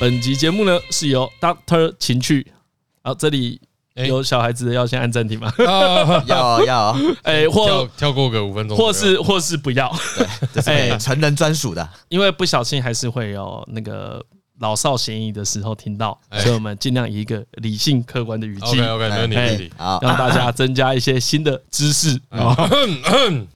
本集节目呢是由 Doctor 情趣，好，这里有小孩子的要先按暂停吗？要 要，哎，或跳跳过个五分钟，或是或是不要，对，这是成人专属的，因为不小心还是会有那个。老少咸宜的时候听到，所以我们尽量以一个理性客观的语气，OK OK，没问题，没问题，好，让大家增加一些新的知识。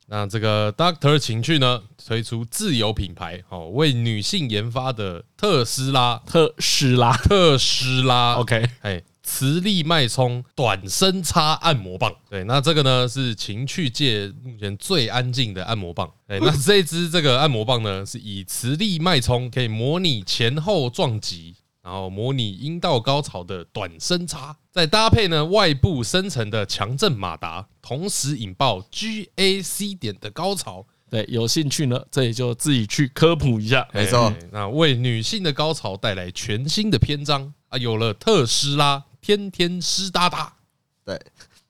那这个 Doctor 情趣呢，推出自有品牌，哦，为女性研发的特斯拉，特斯拉，特斯拉，OK，哎。磁力脉冲短声插按摩棒，对，那这个呢是情趣界目前最安静的按摩棒。哎，那这支这个按摩棒呢，是以磁力脉冲可以模拟前后撞击，然后模拟阴道高潮的短声插，再搭配呢外部生成的强震马达，同时引爆 GAC 点的高潮。对，有兴趣呢，这里就自己去科普一下。没错，那为女性的高潮带来全新的篇章啊，有了特斯拉。天天湿哒哒，对，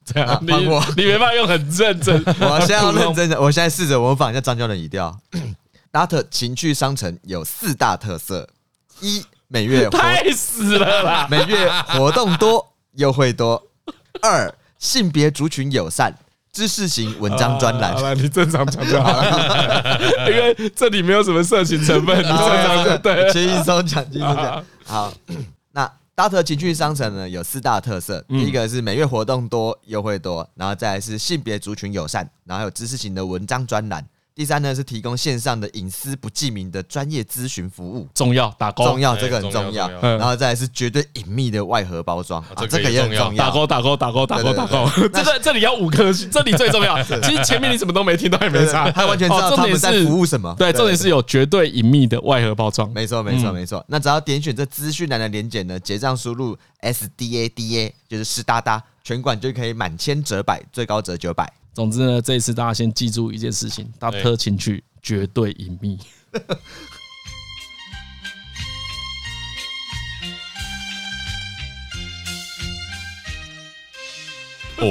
这样你你没办法用很认真，我现在要认真的，我现在试着模仿一下张教练语调。Dart 情趣商城有四大特色：一每月太死了啦，每月活动多，优惠多；二性别族群友善，知识型文章专栏。好了，你正常讲就好了，因为这里没有什么色情成分，你正常就对，轻松讲，轻松讲。好，那。Dart 情趣商城呢，有四大特色，第一个是每月活动多，优惠多，然后再来是性别族群友善，然后还有知识型的文章专栏。第三呢是提供线上的隐私不记名的专业咨询服务，重要打勾，重要这个很重要。然后再来是绝对隐秘的外盒包装，这个也很重要，打勾打勾打勾打勾打勾。这个这里要五颗星，这里最重要。其实前面你什么都没听到也没差，他完全知道他们在服务什么。对，重点是有绝对隐秘的外盒包装。没错没错没错。那只要点选这资讯栏的连结呢，结账输入 S D A D A 就是湿哒哒，全馆就可以满千折百，最高折九百。总之呢，这一次大家先记住一件事情：Dart 情趣。绝对隐秘。哦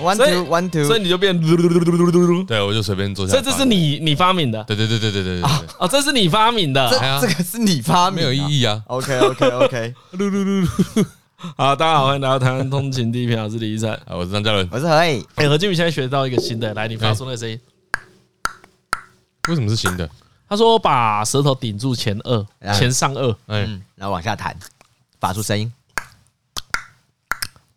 ，one two one two，所以你就变，对，我就随便做下。这这是你你发明的？对对对对对对对。哦，这是你发明的？这个是你发明，没有意义啊。OK OK OK。好，大家好，欢迎来到台湾通勤第一品，我是李一晨，我是张嘉伦，我是何以。哎，何俊宇现在学到一个新的，来，你发出那个声音。为什么是新的？他说把舌头顶住前颚，前上颚，嗯，然后往下弹，发出声音，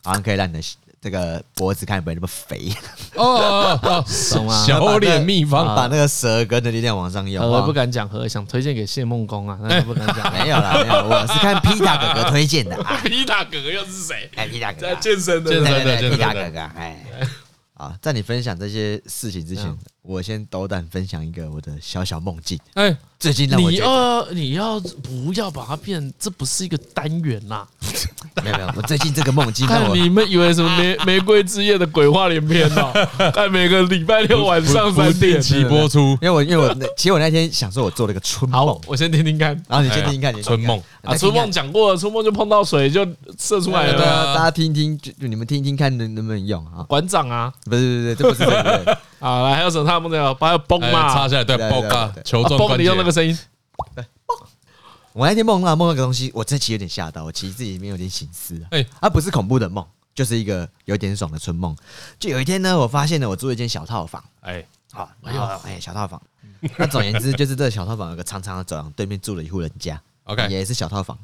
好像可以让你的这个脖子看不会那么肥。哦，懂吗？小脸秘方，把那个舌根的力量往上用。我不敢讲，和想推荐给谢梦工啊，那不敢讲。没有啦，没有，我是看皮塔哥哥推荐的。皮塔哥哥又是谁？哎，皮塔哥哥在健身的，健身的，皮塔哥哥。哎，啊，在你分享这些事情之前。我先斗胆分享一个我的小小梦境。哎，最近让我觉得你要你要不要把它变？这不是一个单元呐。没有没有，我最近这个梦境，看你们以为什么玫玫瑰之夜的鬼话连篇呢？在每个礼拜六晚上三点期播出。因为我因为我那其实我那天想说，我做了一个春梦。好，我先听听看。然后你先听听看，你春梦啊，春梦讲过了，春梦就碰到水就射出来了。对啊，大家听听，就你们听听看能能不能用啊？馆长啊，不是不是，这不是这个。好，来还有什么？他梦到把它崩嘛，插下来，对，崩啊，球状关节。你用那个声音。对，我那天梦到梦到个东西，我真其实有点吓到，我其实自己里面有点醒思。哎，它不是恐怖的梦，就是一个有点爽的春梦。就有一天呢，我发现了我住一间小套房。哎，好，哎，小套房。那总言之，就是这个小套房有个长长的走廊，对面住了一户人家。OK，也是小套房。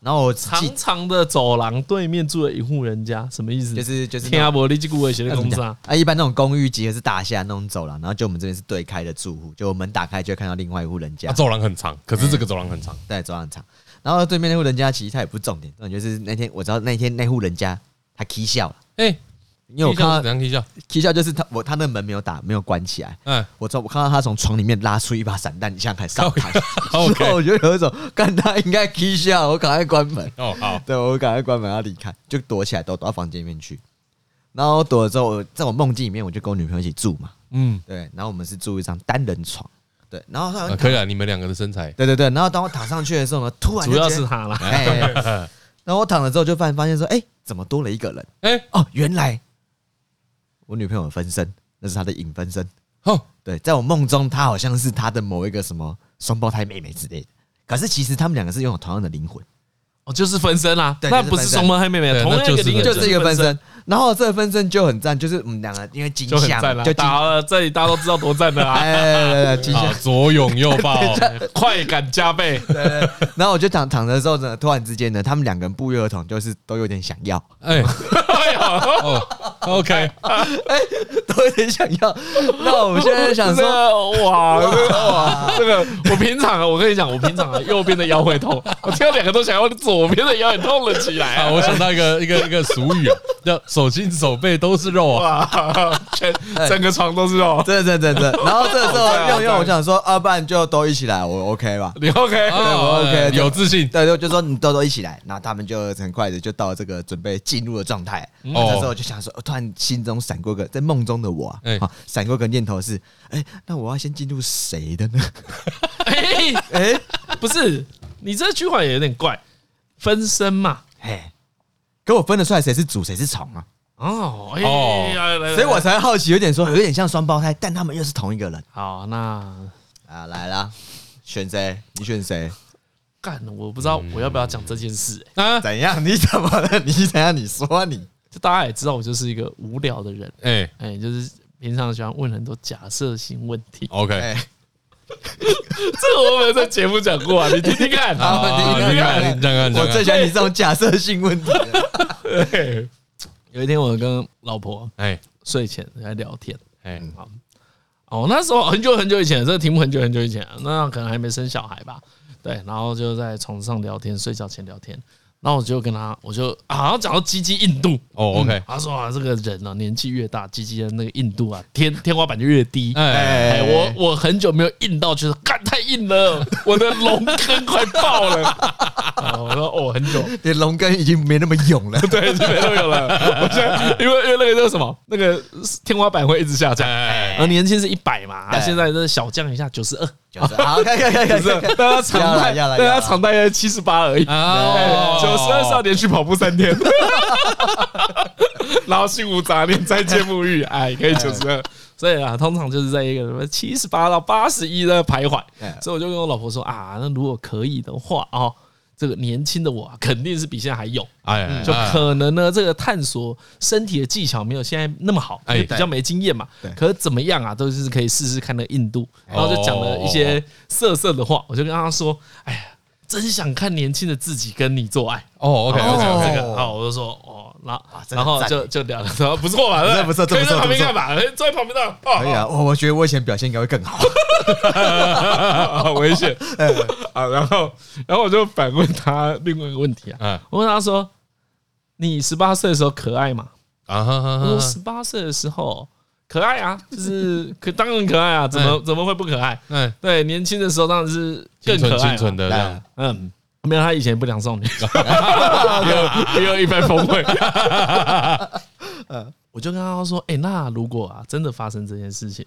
然后我长长的走廊对面住了一户人家，什么意思？就是就是天阿伯立即古伟写的公司啊。啊，一般那种公寓集合是大厦那种走廊，然后就我们这边是对开的住户，就我门打开就会看到另外一户人家。走廊很长，可是这个走廊很长，对，走廊很长。然后对面那户人家其实他也不是重点，重点就是那天我知道那天那户人家他起笑了，哎。因为我看到怎样踢笑，就是他我他那个门没有打没有关起来，嗯，我从我看到他从床里面拉出一把散弹，你想看上台，然后 我觉得有一种看他应该踢笑，我赶快关门，哦好，对我赶快关门要离开，就躲起来躲躲到房间里面去，然后躲了之后，在我梦境里面我就跟我女朋友一起住嘛，嗯，对，然后我们是住一张单人床，对，然后他可以啊，你们两个的身材，对对对，然后当我躺上去的时候呢，突然主要是他了，然后我躺了之后就发现发现说，哎，怎么多了一个人？哎，哦，原来。我女朋友的分身，那是她的影分身。哦，对，在我梦中，她好像是她的某一个什么双胞胎妹妹之类的。可是其实他们两个是拥有同样的灵魂。哦，就是分身啦，对，那不是双胞胎妹妹，同样一个灵就是一个分身。然后这个分身就很赞，就是我们两个因为金像就打了，这里大家都知道多赞的啊！哎，金像左拥右抱，快感加倍。对对。然后我就躺躺着的时候呢，突然之间呢，他们两个人不约而同，就是都有点想要。哎，哎呀，OK，哎，都有点想要。那我们现在想说，哇哇，这个我平常啊，我跟你讲，我平常啊，右边的腰会痛，我听到两个都想要，左边的腰也痛了起来。啊，我想到一个 一个一个俗语啊，叫。手心手背都是肉啊，全整个床都是肉，真的真的真的。然后这时候用用，我想说，要不然就都一起来，我 OK 吧？你 OK？对，我 OK，有自信。对，就就说你都都一起来，然后他们就很快的就到这个准备进入的状态。这时候我就想说，突然心中闪过个在梦中的我，啊，闪过个念头是，哎，那我要先进入谁的呢？哎 哎，不是，你这句话也有点怪，分身嘛，哎。给我分得出来谁是主谁是从啊？哦哦，所以我才好奇，有点说有点像双胞胎，但他们又是同一个人。好，那啊来了，选谁？你选谁？干，我不知道我要不要讲这件事啊？怎样？你怎么了？你怎样？你说你，就大家也知道我就是一个无聊的人。哎哎，就是平常喜欢问很多假设性问题。OK。这个我没有在节目讲过啊，你听听看。好，你听听看。我最喜欢你这种假设性问题。有一天，我跟老婆哎睡前在聊天哎，好哦，那时候很久很久以前，这个题目很久很久以前，那可能还没生小孩吧？对，然后就在床上聊天，睡觉前聊天。然后我就跟他，我就好像讲到鸡鸡硬度哦，OK，他说啊，这个人呢年纪越大，鸡鸡的那个硬度啊，天 天花板就越低。哎，我我很久没有硬到，就是干太硬了，我的龙根快爆了。我说哦，很久，你龙根已经没那么勇了，对，没那么勇了。我现在因为因为那个叫什么，那个天花板会一直下降。然后年轻是一百嘛，他现在是小降一下九十二。好，可以可以可以，但他常态，但他常态在七十八而已。九十二少年去跑步三天，然后心无杂念，再见沐浴，哎，可以九十二。所以啊，通常就是在一个什么七十八到八十一的徘徊。所以我就跟我老婆说啊，那如果可以的话啊。这个年轻的我肯定是比现在还勇，哎，就可能呢，这个探索身体的技巧没有现在那么好，因为比较没经验嘛。可是怎么样啊，都是可以试试看那个硬度，然后就讲了一些色色的话，我就跟他说，哎呀，真想看年轻的自己跟你做爱。哦，OK OK，这个好，我就说哦，然然后就就聊了，说不错吧？不错，不错，可以在旁边干嘛？坐在旁边的，可以啊。我我觉得我以前表现应该会更好。好危险！啊，然后然后我就反问他另外一个问题啊，我问他说：“你十八岁的时候可爱吗？”啊，我说十八岁的时候可爱啊，就是可当然可爱啊，怎么怎么会不可爱？嗯，对，年轻的时候当然是更可爱，的嗯。没有，他以前不良少女，又又一番风味。我就跟他说：“哎，那如果啊，真的发生这件事情，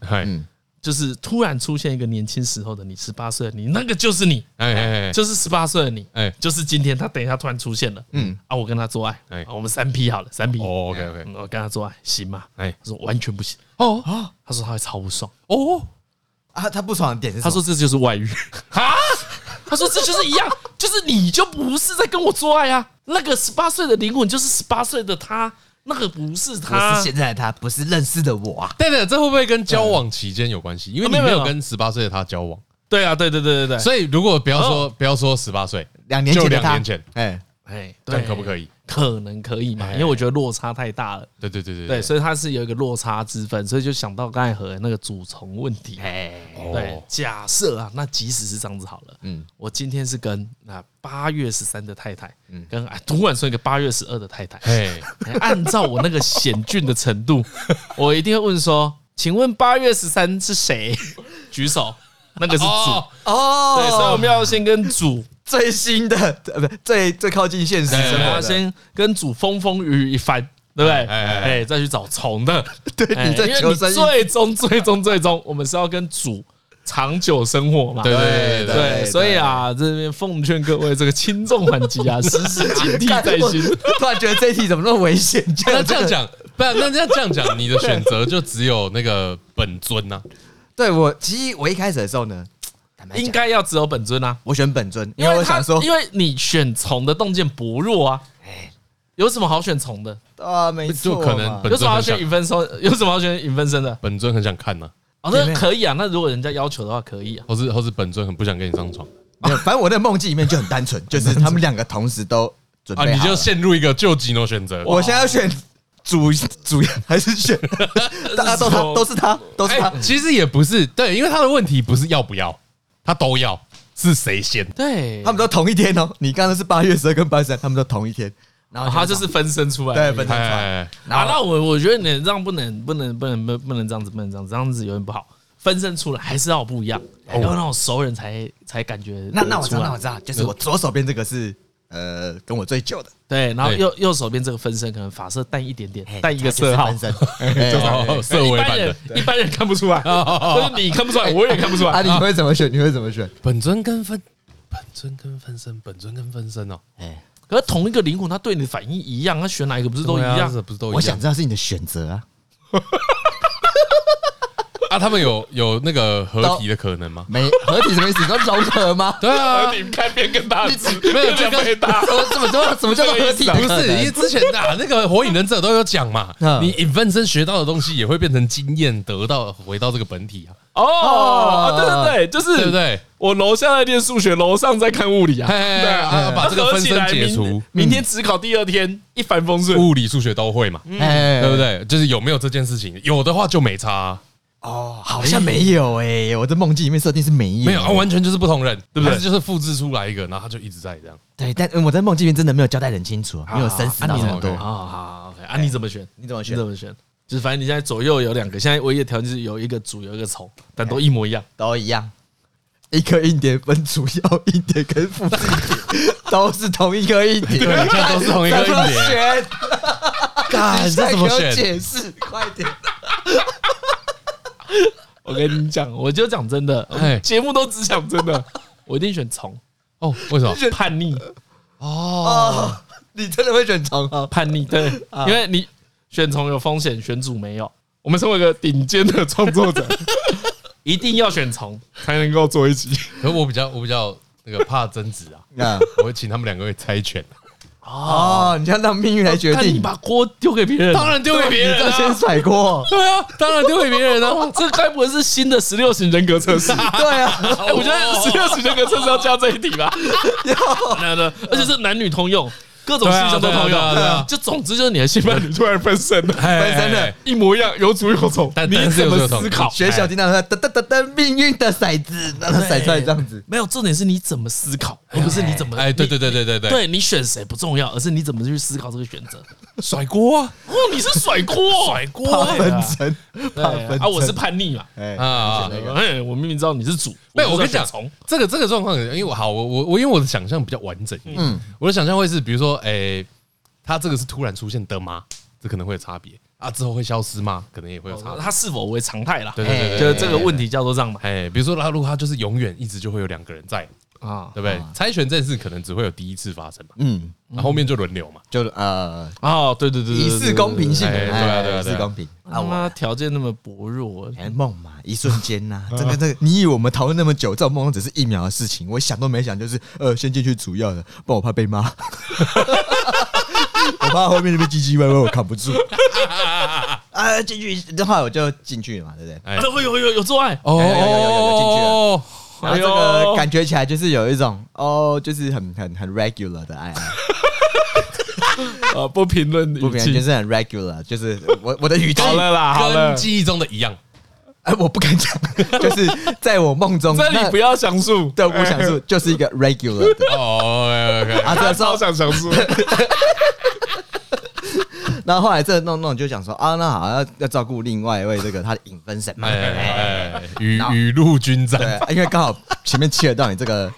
就是突然出现一个年轻时候的你，十八岁的你，那个就是你，哎，就是十八岁的你，哎，就是今天他等一下突然出现了，嗯。啊，我跟他做爱，哎，我们三 P 好了，三 P，哦，OK OK，我跟他做爱行吗？哎，他说完全不行，哦。啊，他说他会超不爽，哦。啊，他不爽的点是，他说这就是外遇。啊。”他说：“这就是一样，就是你就不是在跟我做爱啊！那个十八岁的灵魂就是十八岁的他，那个不是他，是现在的他，不是认识的我啊！对对，这会不会跟交往期间有关系？因为你没有跟十八岁的他交往。对啊，对对对对对。所以如果不要说不要说十八岁，两年前，两年前，哎哎，对，可不可以？可能可以嘛？因为我觉得落差太大了。对对对对对，所以它是有一个落差之分，所以就想到刚才和那个主从问题。对，假设啊，那即使是这样子好了，嗯，我今天是跟那八月十三的太太，嗯，跟突然说一个八月十二的太太，哎，按照我那个险峻的程度，我一定会问说，请问八月十三是谁？举手，那个是主哦。对，所以我们要先跟主。最新的，呃，不，最最靠近现实生活，要先跟主风风雨雨一番，对不对？哎，再去找虫的，对，你在求生，最终最终最终，我们是要跟主长久生活嘛？对对对，所以啊，这边奉劝各位这个轻重缓急啊，时时警惕在心。突然觉得这一题怎么那么危险？那这样讲，不然那这样这样讲，你的选择就只有那个本尊呐？对我，其实我一开始的时候呢。应该要只有本尊啊。我选本尊，因为我想说，因为你选虫的洞见薄弱啊。有什么好选虫的啊？没错，就可能有什么好选影分身？有什么好选影分身的？本尊很想看呢。哦，那可以啊。那如果人家要求的话，可以啊。或是或是本尊很不想跟你上床。没有，反正我的梦境里面就很单纯，就是他们两个同时都准备好。你就陷入一个救急的选择。我现在要选主主还是选？大家都他都是他都是他。其实也不是对，因为他的问题不是要不要，他都要，是谁先？对，他们都同一天哦。你刚才是八月十二跟八月十三，他们都同一天。然后他就是分身出来，对，分身出来。啊，那我我觉得你这样不能不能不能不不能这样子，不能这样子，这样子有点不好。分身出来还是要不一样，要那种熟人才才感觉。那那我知道，那我知道，就是我左手边这个是呃跟我最旧的，对，然后右右手边这个分身可能发色淡一点点，淡一个色号。分身，色违版的，一般人看不出来，或者你看不出来，我也看不出来。啊，你会怎么选？你会怎么选？本尊跟分，本尊跟分身，本尊跟分身哦，哎。可是同一个灵魂，他对你的反应一样，他选哪一个不是都一样？不是都一样？我想知道是你的选择啊。啊，他们有有那个合体的可能吗？没合体什么意思？你说融合吗？对啊，你开边跟大只没有这个大，怎么怎么怎么怎么叫做合体？不是，因为之前啊，那个火影忍者都有讲嘛，你影分身学到的东西也会变成经验，得到回到这个本体啊。哦，对对对，就是对不对？我楼下在练数学，楼上在看物理啊。对啊，把这个分身解除，明天只考第二天一帆风顺，物理数学都会嘛，对不对？就是有没有这件事情？有的话就没差。哦，好像没有哎，我在梦境里面设定是没有，没有啊，完全就是不同人，对不对？就是复制出来一个，然后他就一直在这样。对，但我在梦境里面真的没有交代很清楚，没有生死到很多。好好，OK，啊，你怎么选？你怎么选？你怎么选？就是反正你现在左右有两个，现在唯一的条件是有一个主，有一个从，但都一模一样，都一样。一颗硬碟分主要硬碟跟复制硬碟，都是同一颗硬碟，对，现在都是同一颗硬碟。选，干，这怎么选？解释，快点。我跟你讲，我就讲真的，节目都只讲真的，我一定选从。哦，为什么？叛逆。哦，你真的会选从啊？叛逆，对，因为你。选虫有风险，选主没有。我们身为一个顶尖的创作者，一定要选虫才能够做一集。可是我比较，我比较那个怕争执啊，那我会请他们两个会猜拳。哦，你要让命运来决定，你把锅丢给别人，当然丢给别人，先甩锅。对啊，当然丢给别人啊。这该不会是新的十六型人格测试？对啊，我觉得十六型人格测试要加这一题吧。要，而且是男女通用。各种事情都通用，对啊，就总之就是你的性伴侣突然分身了，分身了一模一样，有主有从，你怎么思考？学小叮当说噔噔噔噔，命运的骰子，让它骰出来这样子。没有重点是你怎么思考，而不是你怎么哎，对对对对对对，对你选谁不重要，而是你怎么去思考这个选择。甩锅啊！哦，你是甩锅，甩锅分身，啊，我是叛逆嘛，啊，哎，我明明知道你是主，没有，我跟你讲，这个这个状况，因为我好，我我我因为我的想象比较完整，嗯，我的想象会是，比如说，哎，他这个是突然出现的吗？这可能会有差别啊，之后会消失吗？可能也会有差别。他是否为常态啦？对对对，就是这个问题叫做这样嘛。哎，比如说他如果他就是永远一直就会有两个人在。啊，对不对？猜拳这件事可能只会有第一次发生嘛，嗯，那后面就轮流嘛，就呃，哦，对对对，以示公平性，对啊对啊，以示公平。啊妈条件那么薄弱，梦嘛，一瞬间呐，这个这个，你以为我们讨论那么久，这种梦只是一秒的事情，我想都没想，就是呃，先进去主要的，不然我怕被骂，我怕后面那边唧唧歪歪，我扛不住。啊，进去的话我就进去了嘛，对不对？哎，有有有有做爱，哦，有有有有进去了。然后这个感觉起来就是有一种哦，就是很很很 regular 的爱，呃，不评论，不评论，就是很 regular，就是我我的语气好了啦，好了，跟记忆中的一样，哎，我不敢讲，就是在我梦中，这里不要详述，对，不详述，就是一个 regular 的。哦，OK，啊，这超想详述。然后后来这弄弄就讲说啊，那好要要照顾另外一位这个他的影分神嘛，雨雨露均沾，对，因为刚好前面切得到你这个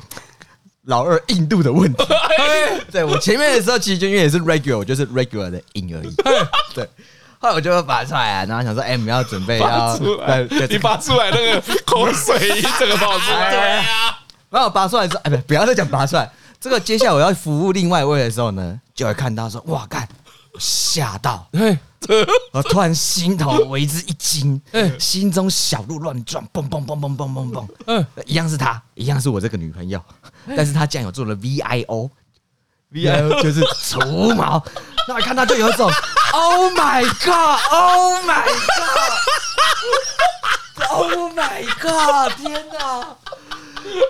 老二印度的问题，对我前面的时候其实就因为也是 regular，就是 regular 的硬而已，对，后来我就拔出来啊，然后想说，哎，我们要准备要，对，你拔出来那个口水这个跑出来，然后我拔出来说，哎，不，不要再讲拔出来，这个接下来我要服务另外一位的时候呢，就会看到说，哇，干。吓到，我突然心头为之一惊，心中小鹿乱撞，蹦蹦蹦蹦蹦蹦蹦，嗯，一样是他，一样是我这个女朋友，但是他竟然有做了 VIO，VIO 就是除毛，那我看到就有一种 Oh my God，Oh my God，Oh my God，天哪！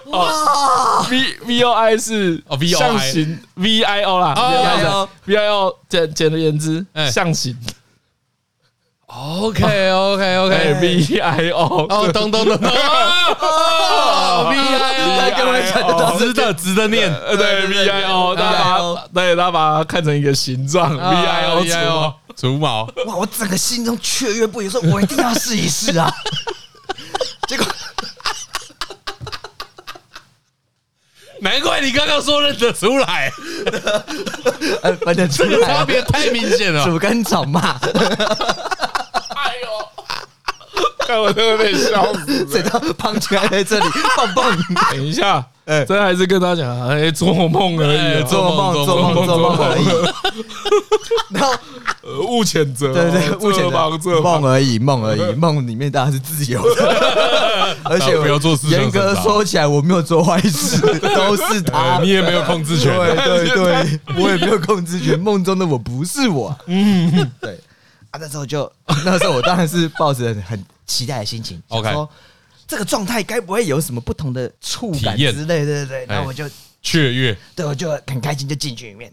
哇，V V O I 是哦，V O I 象形 V I O 啦，V I O V I O 简简而言之，象形。OK OK OK V I O 哦，咚咚咚咚，V I O 直的直的念，对 V I O，大家把对，大家把它看成一个形状，V I O 除毛。除毛，哇，我整个心中雀跃不已，说我一定要试一试啊，结果。难怪你刚刚说认得出来，分得出来，差别太明显了，主跟宠嘛。哎呦，看我都被笑死，谁道胖起来在这里棒棒。等一下，哎，这还是跟他讲，哎，做梦而已，做梦，做梦，做梦而已。然后。呃，勿谴责，对对，勿谴责，梦而已，梦而已，梦里面当然是自由的，而且不要做事。严格说起来，我没有做坏事，都是他，你也没有控制权，对对对，我也没有控制权，梦中的我不是我，嗯，对，啊，那时候就 那时候我当然是抱着很期待的心情，OK，说这个状态该不会有什么不同的触感之类，对对对，然后我就雀跃，对，我就很开心就进去里面。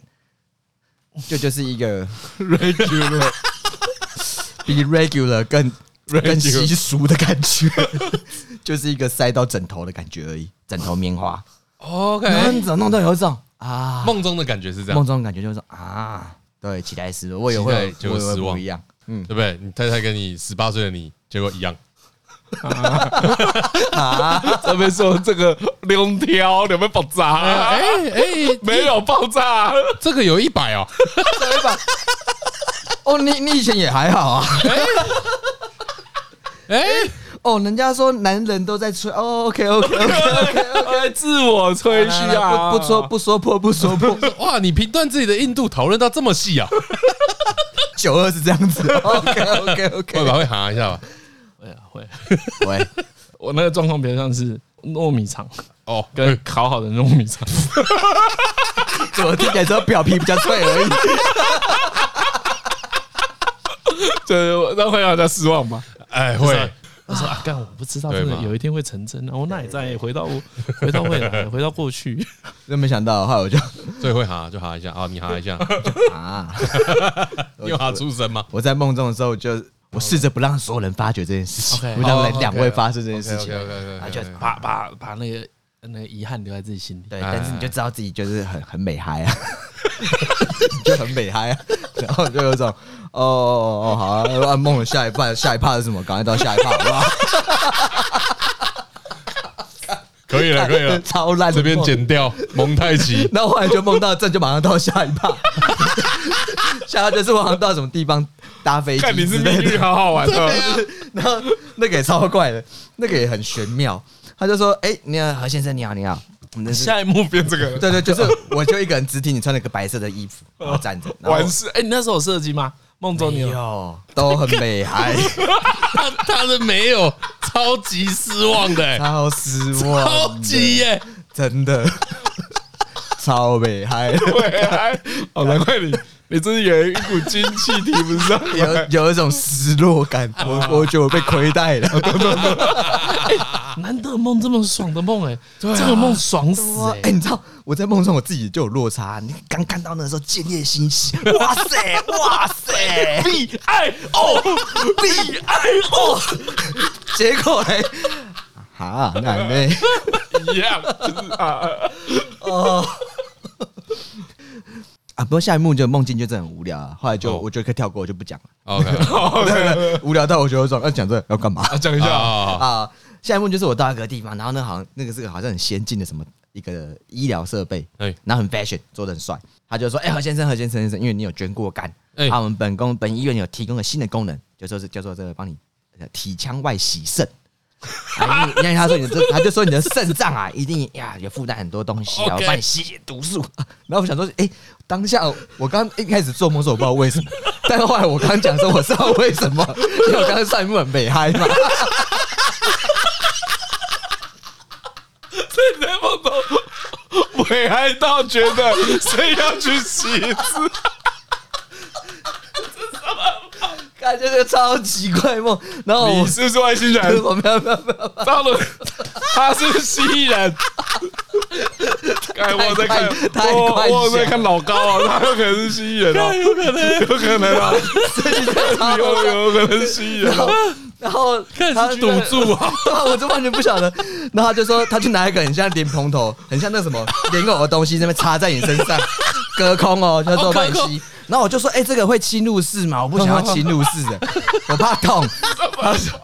就就是一个 regular，比 regular 更更习俗的感觉，就是一个塞到枕头的感觉而已，枕头棉花。OK，怎么弄到有一种啊，梦中的感觉是这样，梦中的感觉就是啊，对，期待失落，我也会就会失望。一样，嗯，对不对？你太太跟你十八岁的你结果一样。啊！这边说这个两条有没有爆炸？哎 哎，没有爆炸，这个有一百哦，一百。哦，你你以前也还好啊。哎，哦，人家说男人都在吹。哦，OK OK OK OK OK，自我吹嘘啊，不不说不说破不说破。哇，你评断自己的硬度讨论到这么细啊？九二是这样子。OK OK OK，会吧？会喊一下吧。会啊会，会，我那个状况比较像是糯米肠哦，跟烤好的糯米肠，怎么听起来只有表皮比较脆而已？对那会让人家失望吗？哎，会。我说啊，干，我不知道，真的有一天会成真。我那也在回到回到未来，回到过去，真没想到，后来我就 最会哈，就哈一下啊，你哈一下 啊，你哈出声吗？我在梦中的时候就。我试着不让所有人发觉这件事情，不让两位发生这件事情，然后就把把把那个那个遗憾留在自己心里。对，但是你就知道自己就是很很美嗨啊，就很美嗨啊，然后就有种哦哦哦，好啊，按梦的下一半，下一趴是什么？赶快到下一趴，好不好？可以了，可以了，超烂，这边剪掉蒙太奇。然后后来就梦到这，就马上到下一趴，下一趴就是我好像到什么地方。搭飞机，看你是命运好好玩的，然后那个也超怪的，那个也很玄妙。他就说：“哎，你好，何先生，你好，你好。”我们下一幕变这个，对对，就是我就一个人只听，你穿了个白色的衣服，然后站着。完事，哎，你那时候有设计吗？梦中你有，都很美嗨。他他是没有，超级失望的，超失望，超级耶，真的超美嗨，美嗨，哦难怪你。你真是有一股精气提不上，有有一种失落感。我我觉得我被亏待了。难得梦这么爽的梦，哎，这个梦爽死哎！你知道我在梦中我自己就有落差。你刚看到那时候建业心喜，哇塞哇塞，B I O B I O，结果嘞，哈，奶妹一样，就是啊，哦。啊，不过下一幕就梦境就真的很无聊啊。后来就我觉得可以跳过，我就不讲了。OK，无聊到我觉得说要讲这要干嘛？讲一下啊。下一幕就是我到一个地方，然后那好像那个是个好像很先进的什么一个医疗设备，然后很 fashion，做的很帅。他就说：“哎，何先生，何先生先生，因为你有捐过肝，他我们本公本医院有提供了新的功能，就说是叫做这个帮你体腔外洗肾。”因为他说你这，他就说你的肾脏啊，一定呀有负担很多东西啊，我帮你吸血毒素。然后我想说，哎，当下我刚一开始做梦时候我不知道为什么，但是后来我刚讲说我知道为什么，因为我刚刚上一幕很美嗨嘛。在在梦中美嗨到觉得谁要去洗一次。感觉这个超级怪梦，然后你是不是外星人？没有没有没有，张伦他是蜥蜴人。我在看，我我在看老高啊，他有可能是蜥蜴人哦，有可能，有可能啊，有有可能是蜥蜴人。然后他赌注啊，我就完全不晓得。然后他就说他去拿一个很像莲蓬头，很像那什么莲藕的东西，那边插在你身上，隔空哦，叫做半吸。然后我就说，哎、欸，这个会侵入式吗？我不想要侵入式的，我怕痛。他说。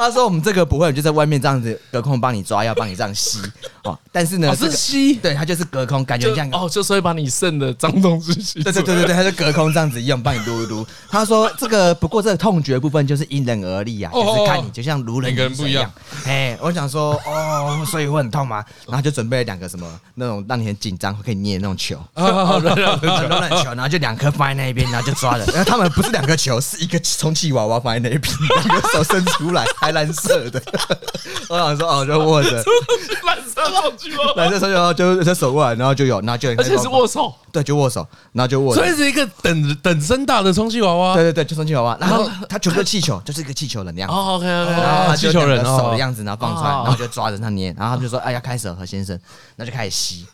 他说：“我们这个不会，就在外面这样子隔空帮你抓，要帮你这样吸哦。但是呢，哦、是吸，对，他就是隔空，感觉这样哦，就是会把你肾的脏东西吸。对对对对对，他就隔空这样子一样，帮你撸一撸。他说这个不过这个痛觉部分就是因人而异啊，就是看你，就像如人人不一样。哎，我想说哦，所以会很痛吗？然后就准备了两个什么那种让你很紧张可以捏的那种球，柔软球，然后就两颗放在那边，然后就抓了。然后他们不是两个球，是一个充气娃娃放在那边，两个手伸出来。”蓝色的，我想说哦，就握着。蓝色手机吗？蓝色手机，然后就就手过来，然后就有，然后就而且是握手，对，就握手，然后就握，所以是一个等等身大的充气娃娃，对对对，就充气娃娃，然后它全部是气球，就是一个气球人的样子。哦，OK OK，然后气球人手的样子，然后放出来，然后就抓着他捏，然后他们就说，哎，要开始了，何先生，那就开始吸，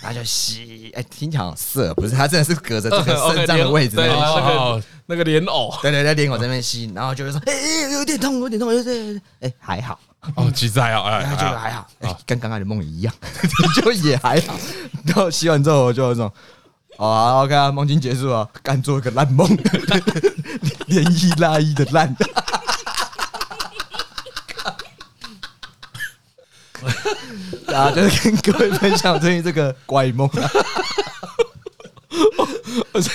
然后就吸，哎，听起来好色，不是，他真的是隔着这个 肾脏的位置，对，那个那个莲藕，对对对，莲藕在那边吸，然后就会说，哎，有点痛，有点痛，有点，哎，还好。哦，其实还好，哎，就还好，哎，跟刚刚的梦一样，就也还好。然后吸完之后，我就那种，哦，OK 啊，梦境结束了，干做一个烂梦，连一拉一的烂。啊，就是跟各位分享最近这个 怪梦啊。而且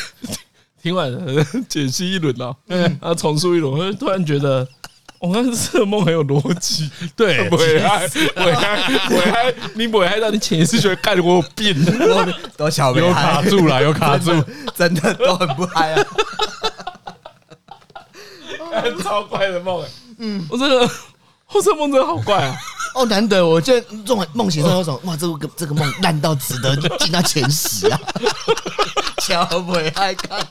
听完了解析一轮了，然后重述一轮，我突然觉得。我看这个梦很有逻辑，对，危害，危害，危害，你危害到你潜意识觉得干我有病，都巧有卡住了，有卡住，真的都很不嗨啊，超怪的梦，嗯，我这个，我这梦真的好怪啊，哦，难得，我觉得这种梦醒之后有种，哇，这个这个梦烂到值得进到前十啊，巧危害看。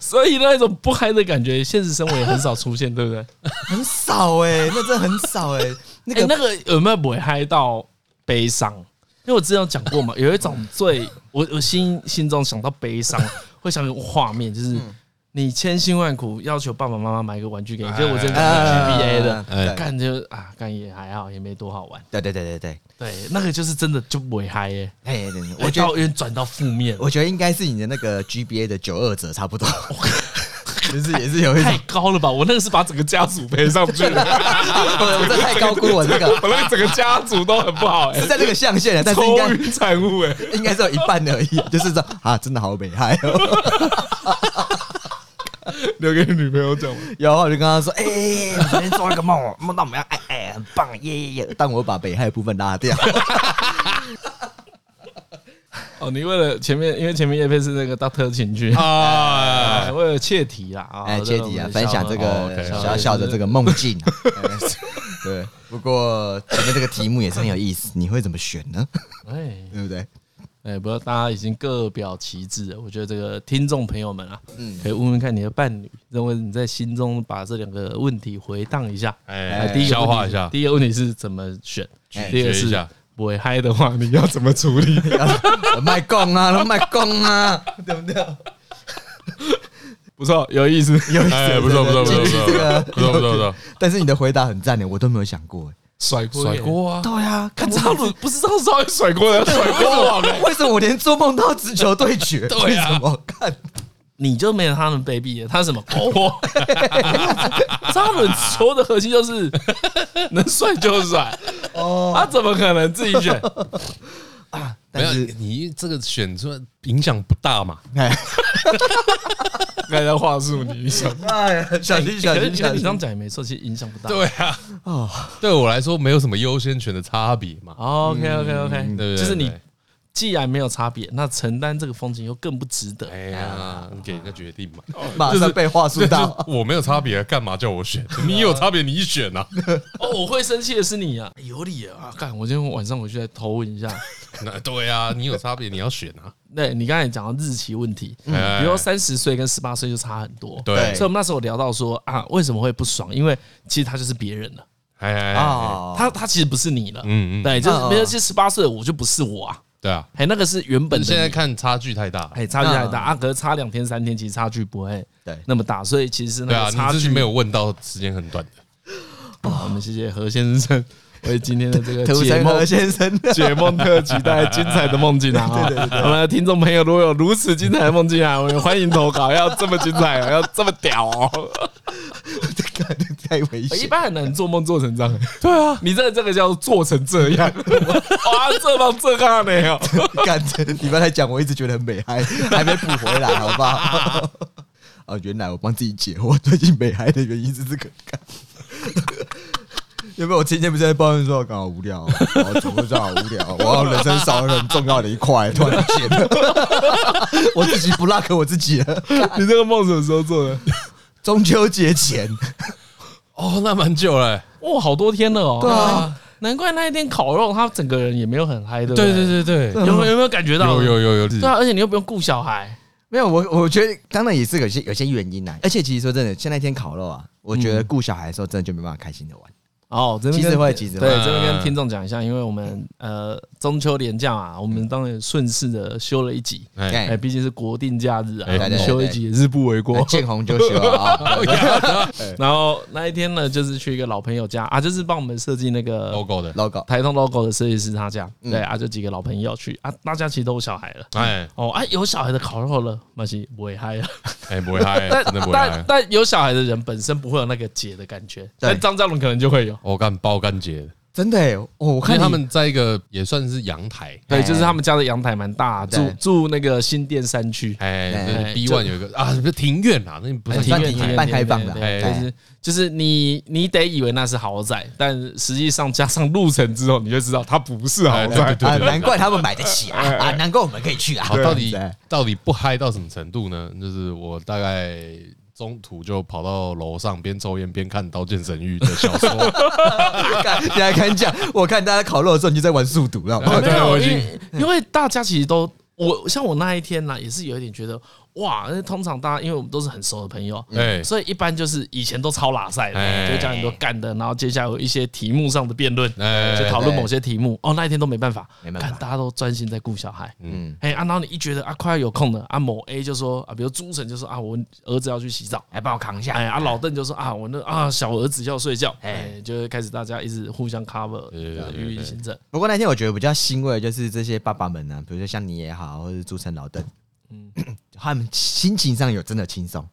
所以那种不嗨的感觉，现实生活也很少出现，对不对？很少哎、欸，那真的很少哎、欸。那个、欸、那个有没有不会嗨到悲伤？因为我之前有讲过嘛，有一种最我我心心中想到悲伤，会想有画面，就是。嗯你千辛万苦要求爸爸妈妈买一个玩具给你，就我真的 GBA 的，干就啊干也还好，也没多好玩。对对对对对对，那个就是真的就不会嗨耶。哎，我觉得有点转到负面，我觉得应该是你的那个 GBA 的九二折差不多，就是也是有一太高了吧？我那个是把整个家族赔上去 了，我这太高估我这个，我那个整个家族都很不好哎，是在那个象限，但是应该产物哎，应该是有一半而已，就是说啊，真的好美嗨哦。留给女朋友讲，然后我就跟他说：“哎、欸，我昨天做了个梦，梦到我们要哎哎，很棒耶耶耶！但我把北海部分拉掉。”哦，你为了前面，因为前面叶片是那个大特情趣啊，为了切题啦啊，哎，切题啊，分享这个小小的这个梦境。对，不过前面这个题目也是很有意思，你会怎么选呢？哎，对不对？哎，不知道大家已经各表其志了。我觉得这个听众朋友们啊，嗯，可以问问看你的伴侣，认为你在心中把这两个问题回荡一下，哎，第一个消化一下。第一个问题是怎么选？第二个是不会嗨的话，你要怎么处理？卖供啊，卖供啊，对不对？不错，有意思，有意思，不错，不错，不错，不错，不错，不错。但是你的回答很赞的，我都没有想过。甩锅，甩锅啊！对啊，看张伦不是张伦稍微甩锅的，甩锅为什么我连做梦都要直球对决？对呀，我看你就没有他们卑鄙的，他是什么？张伦说的核心就是 能甩就甩哦，他怎么可能自己选啊？但是你这个选出来影响不大嘛？哎，刚才话术你影响，哎，小心小心小心，你这样讲也没错，其实影响不大。对啊，哦，对我来说没有什么优先权的差别嘛。OK OK OK，对，就是你。既然没有差别，那承担这个风险又更不值得。哎呀，你给一个决定嘛，马上被话术到。我没有差别，干嘛叫我选？你有差别，你选呐。哦，我会生气的是你啊，有理啊。干，我今天晚上回去再偷问一下。那对啊，你有差别，你要选啊。对，你刚才讲到日期问题，比如说三十岁跟十八岁就差很多。对，所以我们那时候聊到说啊，为什么会不爽？因为其实他就是别人了。哎哎啊，他他其实不是你了。嗯嗯，对，就是别人是十八岁，我就不是我啊。对啊，哎，那个是原本现在看差距太大，哎，差距太大。啊，可是差两天三天，其实差距不会对。那么大，所以其实那个差距没有问到时间很短的。好，我们谢谢何先生为今天的这个 解梦先生。解梦特辑带来精彩的梦境啊！对对对，我们的听众朋友如果有如此精彩的梦境啊，我们欢迎投稿，要这么精彩，要这么屌哦！这个太危险，一般很难做梦做成这样。对啊，你这这个叫做成这样，哇，这帮这 干没有？干这，你刚才讲，我一直觉得很美嗨，还没补回来，好不好？哦，原来我帮自己解惑，最近美嗨的原因是这个。有没有？我今天不是在抱怨说我刚好无聊，我怎么这样好无聊？我要人生少了很重要的一块，突然间，我自己不拉可我自己了。你这个梦什么时候做的？中秋节前，哦，那蛮久了，哦，好多天了哦。对啊，难怪那一天烤肉，他整个人也没有很嗨的。对对对对，有没有有没有感觉到？有有有有。对啊，而且你又不用顾小孩，没有我我觉得当然也是有些有些原因啦。而且其实说真的，像那天烤肉啊，我觉得顾小孩的时候真的就没办法开心的玩。哦，其实会，其实会。对，这边跟听众讲一下，因为我们呃中秋连假啊，我们当然顺势的休了一集，哎，毕竟是国定假日啊，休一集也是不为过。见红就休啊。然后那一天呢，就是去一个老朋友家啊，就是帮我们设计那个 logo 的。logo，台通 logo 的设计师他家，对啊，就几个老朋友去啊，大家其实都有小孩了，哎，哦，啊，有小孩的烤肉了，那是不会嗨了，哎，不会嗨，但但但有小孩的人本身不会有那个解的感觉，但张嘉伦可能就会有，我干包干。节真的哎，我看他们在一个也算是阳台，对，就是他们家的阳台蛮大，住住那个新店山区，哎，B one 有一个啊，不是庭院啊，那不是庭院，半开放的，就是就是你你得以为那是豪宅，但实际上加上路程之后，你就知道它不是豪宅，难怪他们买得起啊，啊，难怪我们可以去啊。到底到底不嗨到什么程度呢？就是我大概。中途就跑到楼上，边抽烟边看《刀剑神域》的小说。你还敢讲？我看大家烤肉的时候，你就在玩速读了。没有，因为因为大家其实都，我像我那一天呢，也是有一点觉得。哇！那通常大家，因为我们都是很熟的朋友，对，所以一般就是以前都超拉塞的，就讲很多干的，然后接下来有一些题目上的辩论，就讨论某些题目。哦，那一天都没办法，没办法，大家都专心在顾小孩。嗯，哎，然后你一觉得啊，快要有空了，啊，某 A 就说啊，比如朱晨就说啊，我儿子要去洗澡，来帮我扛一下。哎，啊，老邓就说啊，我那啊小儿子要睡觉，哎，就会开始大家一直互相 cover，予以行政。不过那天我觉得比较欣慰，就是这些爸爸们呢，比如说像你也好，或者朱晨、老邓。嗯，他们心情上有真的轻松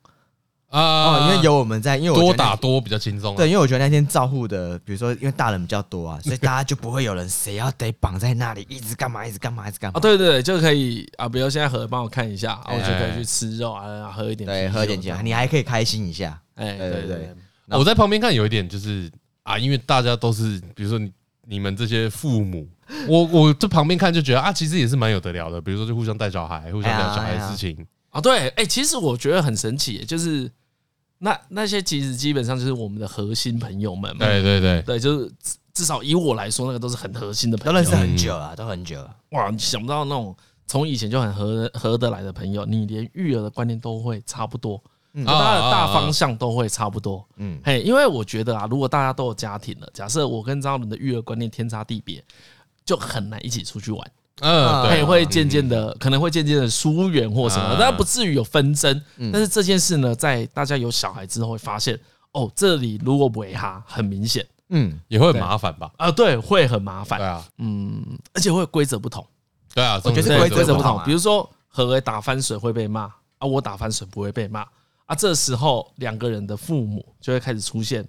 啊，因为有我们在，因为多打多比较轻松。对，因为我觉得那天照护的，比如说因为大人比较多啊，所以大家就不会有人谁要得绑在那里，一直干嘛，一直干嘛，一直干嘛。啊，对对对，就可以啊，比如现在何帮我看一下，我就可以去吃肉啊，喝一点，对，喝一点酒，你还可以开心一下。哎，对对对，我在旁边看有一点就是啊，因为大家都是，比如说你你们这些父母。我我这旁边看就觉得啊，其实也是蛮有得聊的。比如说，就互相带小孩，互相聊小孩的事情啊。对，哎，其实我觉得很神奇，就是那那些其实基本上就是我们的核心朋友们。对对对对，就是至少以我来说，那个都是很核心的朋友，都认识很久了，都很久了。哇，想不到那种从以前就很合合得来的朋友，你连育儿的观念都会差不多。大家的大方向都会差不多，嗯，嘿，因为我觉得啊，如果大家都有家庭了，假设我跟张伦的育儿观念天差地别，就很难一起出去玩，嗯，也，会渐渐的，可能会渐渐的疏远或什么，但不至于有纷争。但是这件事呢，在大家有小孩之后会发现，哦，这里如果不为他，很明显，嗯，也会很麻烦吧？啊，对，会很麻烦，对啊，嗯，而且会规则不同，对啊，我觉得规则不同，比如说何为打翻水会被骂啊，我打翻水不会被骂。啊，这时候两个人的父母就会开始出现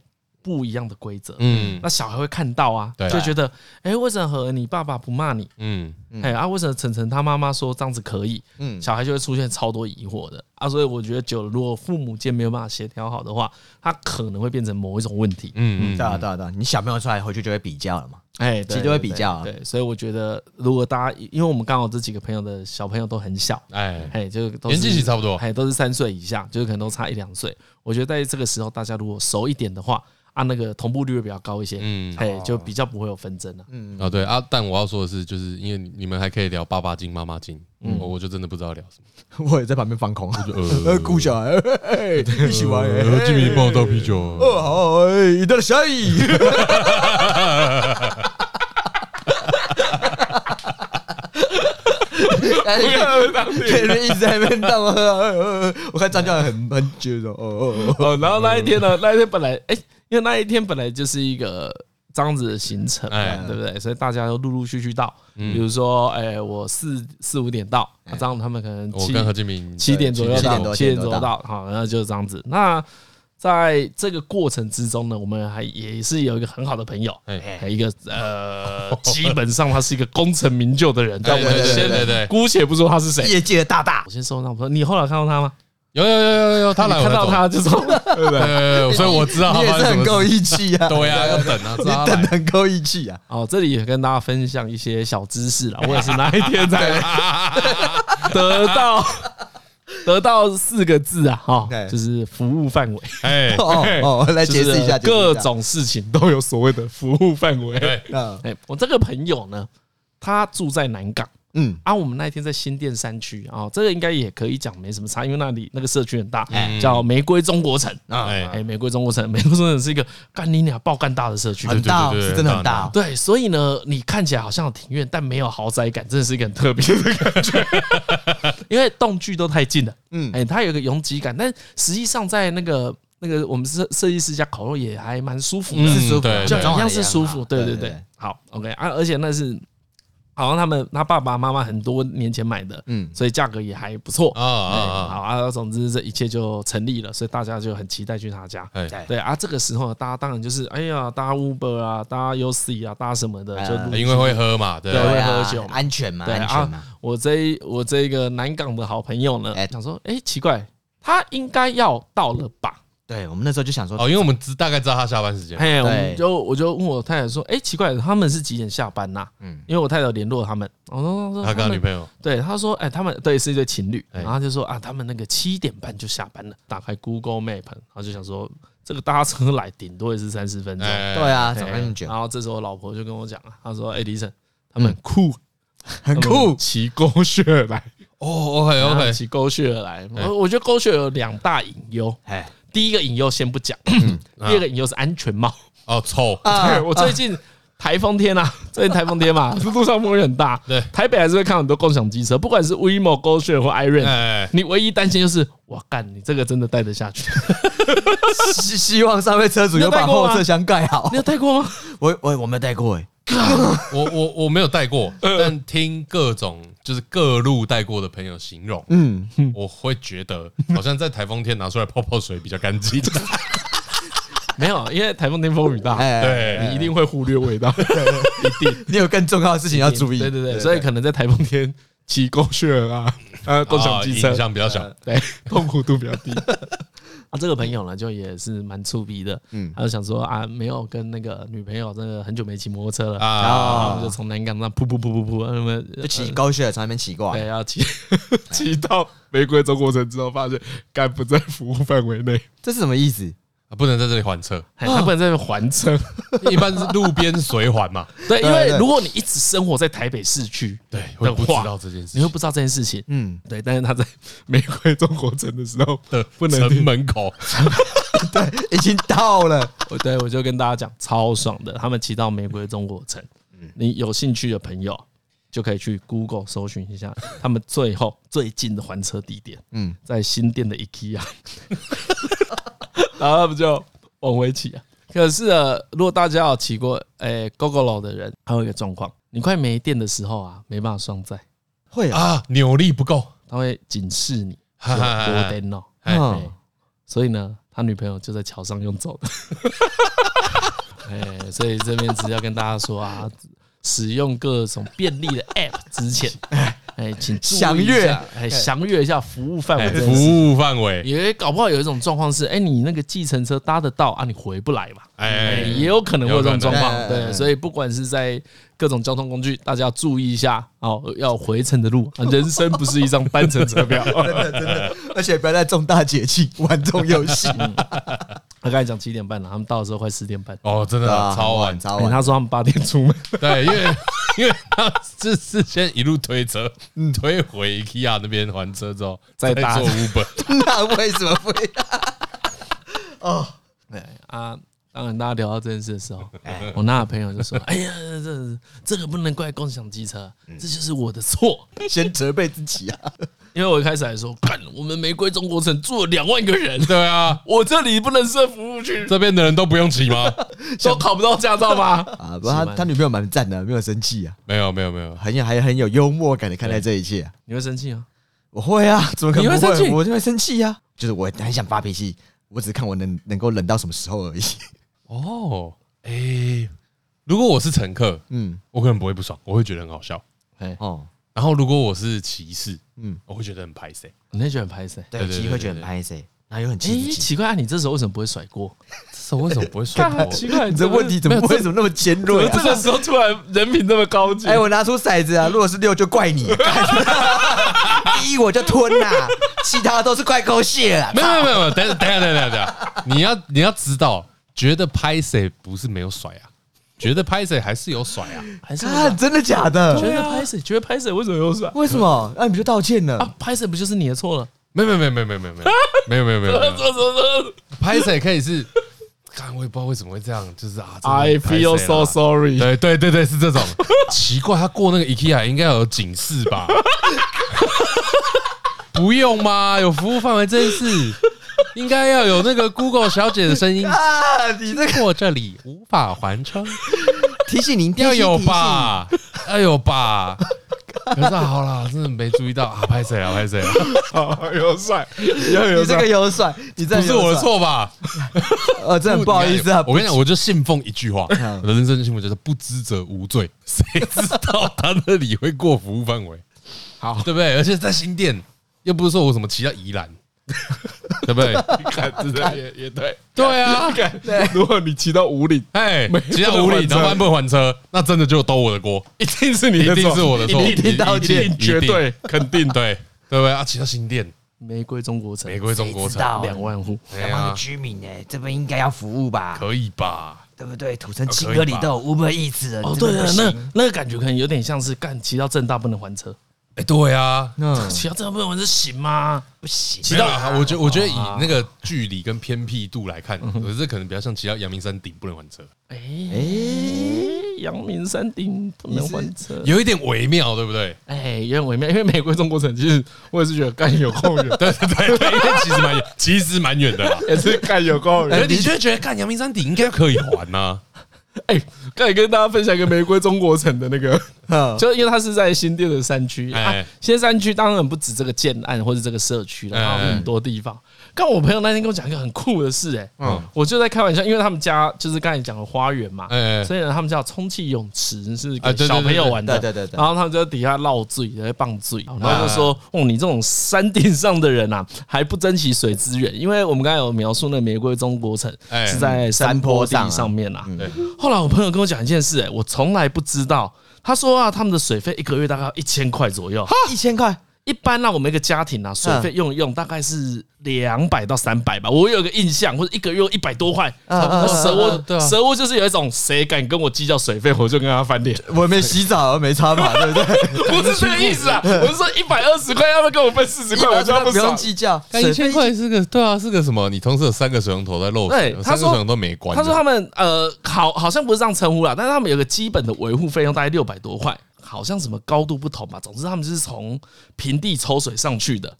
不一样的规则。嗯，那小孩会看到啊，就觉得，哎，为什么你爸爸不骂你？嗯，哎啊，为什么晨晨他妈妈说这样子可以？嗯，小孩就会出现超多疑惑的啊。所以我觉得久了，如果父母间没有办法协调好的话，他可能会变成某一种问题。嗯嗯，对啊对啊对啊，你小朋友出来回去就会比较了嘛。哎，其实就会比较。对，所以我觉得，如果大家，因为我们刚好这几个朋友的小朋友都很小，哎，哎，就年纪差不多，哎，都是三岁以下，就是可能都差一两岁。我觉得在这个时候，大家如果熟一点的话，啊，那个同步率会比较高一些，嗯，哎，就比较不会有纷争了。嗯，啊，对啊，但我要说的是，就是因为你们还可以聊爸爸经、妈妈经，嗯，我就真的不知道聊什么。我也在旁边放空，呃，顾小孩，一起玩，吉米帮我倒啤酒，哦，好，哎，一道小雨。不要当面，一直在那边当。我看张教很很觉得哦哦哦。然后那一天呢，那一天本来哎，因为那一天本来就是一个这样子的行程，哎，对不对？所以大家都陆陆续续到。比如说，哎，我四四五点到，这样他们可能七七点左右到，七点左右到，好，然后就是这样子。那在这个过程之中呢，我们还也是有一个很好的朋友，哎，一个呃，基本上他是一个功成名就的人，但我们先姑且不说他是谁，业界的大大。我先说那我说，你后来看到他吗？有有有有有，他来看到他就说，对不对？所以我知道你也是很够义气啊，对呀，要等啊，你等很够义气啊。哦，这里也跟大家分享一些小知识了，我也是哪一天才得到。得到四个字啊，哈，就是服务范围。哎，哦，来解释一下，各种事情都有所谓的服务范围。嗯，哎，我这个朋友呢，他住在南港。嗯，啊，我们那一天在新店山区啊，这个应该也可以讲没什么差，因为那里那个社区很大，叫玫瑰中国城啊，哎，玫瑰中国城，玫瑰中国城是一个干你俩爆干大的社区，很大，是真的很大。对，所以呢，你看起来好像有庭院，但没有豪宅感，真的是一个很特别的感觉，因为动距都太近了。嗯，哎，它有个拥挤感，但实际上在那个那个我们设设计师家烤肉也还蛮舒服的，是舒服，就一样是舒服。对对对，好，OK 啊，而且那是。好像他们他爸爸妈妈很多年前买的，嗯，所以价格也还不错啊啊！好啊，总之这一切就成立了，所以大家就很期待去他家。对对啊，这个时候大家当然就是哎呀，搭 Uber 啊，搭 UC 啊，搭什么的，就因为会喝嘛，对，会喝酒，安全嘛，安全嘛。我这我这个南港的好朋友呢，想说，哎，奇怪，他应该要到了吧？对，我们那时候就想说，哦，因为我们知大概知道他下班时间，嘿，我们就我就问我太太说，哎，奇怪，他们是几点下班呐？嗯，因为我太太联络他们，我说他跟他女朋友，对，他说，哎，他们对是一对情侣，然后就说啊，他们那个七点半就下班了，打开 Google Map，然后就想说，这个搭车来顶多也是三十分钟，对啊，怎么那么久？然后这时候我老婆就跟我讲了，她说，哎，李晨，他们很酷，很酷，骑狗血来，哦，OK OK，骑狗血来，我我觉得狗血有两大隐忧，哎。第一个隐忧先不讲，第二个隐忧是安全帽哦，臭！对，我最近台风天啊，最近台风天嘛，路上风雨很大。对，台北还是会看很多共享机车，不管是 WeMo、GoShare 或 iRent，你唯一担心就是，我干，你这个真的带得下去？希希望上位车主有把后车厢盖好。你有带过吗？我我我没有带过哎，我我我没有带过，但听各种。就是各路带过的朋友形容，嗯，我会觉得好像在台风天拿出来泡泡水比较干净。没有，因为台风天风雨大，对，你一定会忽略味道，一定，你有更重要的事情要注意。对对对，所以可能在台风天骑狗血啊，呃，共享机车。影响比较小，对，痛苦度比较低。啊，这个朋友呢，就也是蛮粗鄙的，嗯，他就想说啊，没有跟那个女朋友，真的很久没骑摩托车了，然后就从南港那噗噗噗噗噗，那么就骑高雪从那边骑过来，对，要骑 骑到玫瑰中国城之后，发现该不在服务范围内，这是什么意思？啊，不能在这里还车，他不能在这里还车，一般是路边随还嘛。对，因为如果你一直生活在台北市区，对，会不知道这件事，你会不知道这件事情。嗯，对。但是他在玫瑰中国城的时候的不能城门口，对，已经到了。我对我就跟大家讲，超爽的。他们骑到玫瑰中国城，你有兴趣的朋友就可以去 Google 搜寻一下，他们最后最近的还车地点，嗯，在新店的 IKEA。然后他们就往回骑啊。可是啊，如果大家有骑过诶 Gogoro 的人，还有一个状况，你快没电的时候啊，没办法双载，会啊，扭力不够，他会警示你，有电哦。所以呢，他女朋友就在桥上用走的。哎，所以这边只要跟大家说啊，使用各种便利的 App 之前。哎，请详阅，哎，详阅一下服务范围。服务范围，也搞不好有一种状况是，哎，你那个计程车搭得到啊，你回不来嘛？哎，也有可能会有这种状况。对，所以不管是在各种交通工具，大家要注意一下哦，要回程的路，人生不是一张单程车票，真的真的，而且不要在重大节气玩这种游戏。他刚才讲七点半了，他们到的时候快十点半。哦，真的超晚，超晚。他说他们八点出门，对，因为因为他是事先一路推车，推回 IKEA 那边还车之后，再做 Uber。那为什么不要？哦，对啊。当然，大家聊到这件事的时候，我那个朋友就说：“ 哎呀，这这个不能怪共享机车，这就是我的错。”先责备自己啊！因为我一开始还说：“看，我们玫瑰中国城住了两万个人，对啊，我这里不能设服务区，这边的人都不用骑吗？都考不到驾照吗？”啊，不，他他女朋友蛮赞的，没有生气啊，没有没有没有，很有还很有幽默感的看待这一切。你会生气啊？我会啊，怎么可能不会？我就会生气呀，就是我很想发脾气，我只是看我能能够忍到什么时候而已。哦，哎、欸，如果我是乘客，嗯，我可能不会不爽，我会觉得很好笑，哎，哦，然后如果我是骑士，嗯，我会觉得很拍谁，你会觉得很拍谁，对，骑士会觉得很拍谁，然后又很奇、欸、奇怪啊，你这时候为什么不会甩锅？这时候为什么不会甩锅？奇怪，你这问题怎么为什么那么尖锐？这个时候突然人品那么高级？哎，我拿出骰子啊，如果是六就怪你，一我就吞呐，其他都是怪狗血了。没有没有没有，等等等下等下等下，你要你要知道。觉得拍谁不是没有甩啊？觉得拍谁还是有甩啊？还是真的假的？觉得拍谁？觉得拍谁为什么有甩？为什么？那你不就道歉了？拍谁不就是你的错了？没有没有没有没有没有没有没有没有没有没有。拍谁可以是？看我也不知道为什么会这样，就是啊，I feel so sorry。对对对对，是这种。奇怪，他过那个 IKEA 应该有警示吧？不用吗？有服务范围这件事。应该要有那个 Google 小姐的声音啊！你这过这里无法还车，提醒您要有吧？要有吧？可是好了，真的没注意到啊！拍谁啊？拍谁啊？好有帅，有有这个有帅，你这不是我的错吧？呃，真的不好意思啊！我跟你讲，我就信奉一句话，我的人生信奉就是不知者无罪。谁知道他那里会过服务范围？好，对不对？而且在新店，又不是说我什么骑到宜兰。对不对？看，真的也也对。对啊，对。如果你骑到五岭，哎，骑到五岭，然后不还车，那真的就都我的锅，一定是你的错，一定是我的错，一定道歉，绝对肯定对，对不对？啊，骑到新店，玫瑰中国城，玫瑰中国城，两万户，两万个居民，哎，这边应该要服务吧？可以吧？对不对？土城七哥里都有 Uber Eats 的，哦，对啊，那那个感觉可能有点像是干骑到正大不能还车。哎，对啊，那骑到这部分是行吗？不行。骑到，我觉我觉得以那个距离跟偏僻度来看，可是可能比较像骑到阳明山顶不能还车。哎哎，阳明山顶不能还车，有一点微妙，对不对？哎，有点微妙，因为美国中国城其实我也是觉得干有够远，对 对对，因为其实蛮远，其实蛮远的啦，也是干有够远。你就觉得干阳明山顶应该可以还呢？哎，刚才跟大家分享一个玫瑰中国城的那个 就因为它是在新店的山区啊。新店山区当然不止这个建案或者这个社区了，还有很多地方。刚我朋友那天跟我讲一个很酷的事，哎，嗯，我就在开玩笑，因为他们家就是刚才讲的花园嘛，所以呢，他们叫充气泳池，是给小朋友玩的，对对对。然后他们就在底下闹醉，在棒醉，然后就说：“哦，你这种山顶上的人啊，还不珍惜水资源？因为我们刚才有描述那玫瑰中国城是在山坡地上面啊。”后来我朋友跟我讲一件事，哎，我从来不知道。他说啊，他们的水费一个月大概要一千块左右，一千块。一般呢，我们一个家庭啊，水费用一用大概是两百到三百吧。我有个印象，或者一个月一百多块。蛇窝，蛇窝就是有一种，谁敢跟我计较水费，我就跟他翻脸。我没洗澡，没擦嘛，对不对？不是这个意思啊，我是说一百二十块，要不要跟我分四十块？我就不用计较。一千块是个，对啊，是个什么？你同时有三个水龙头在漏水，三个水龙头都没关。他说他们呃，好，好像不是这样称呼啦，但是他们有个基本的维护费用，大概六百多块。好像什么高度不同吧，总之他们就是从平地抽水上去的，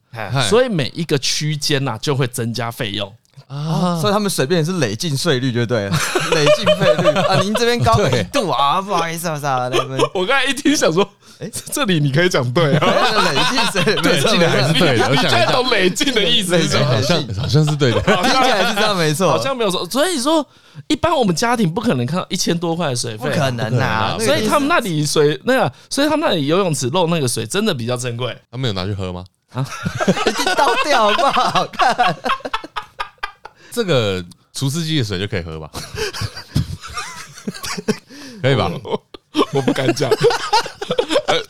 所以每一个区间呐就会增加费用。啊，所以他们水变成是累进税率就对了，累进费率。啊，您这边高一度啊，不好意思啊，啥的，我刚才一听想说，哎，这里你可以讲对啊，累进水，对，记得还是对的。你现在懂累进的意思是什么？好像好像是对的，听起来是这样没错，好像没有错。所以说，一般我们家庭不可能看到一千多块的水费，不可能啊。所以他们那里水那个，所以他们那里游泳池漏那个水真的比较珍贵。他们有拿去喝吗？啊，倒掉，不好看。这个除湿机的水就可以喝吧？可以吧？我不敢讲。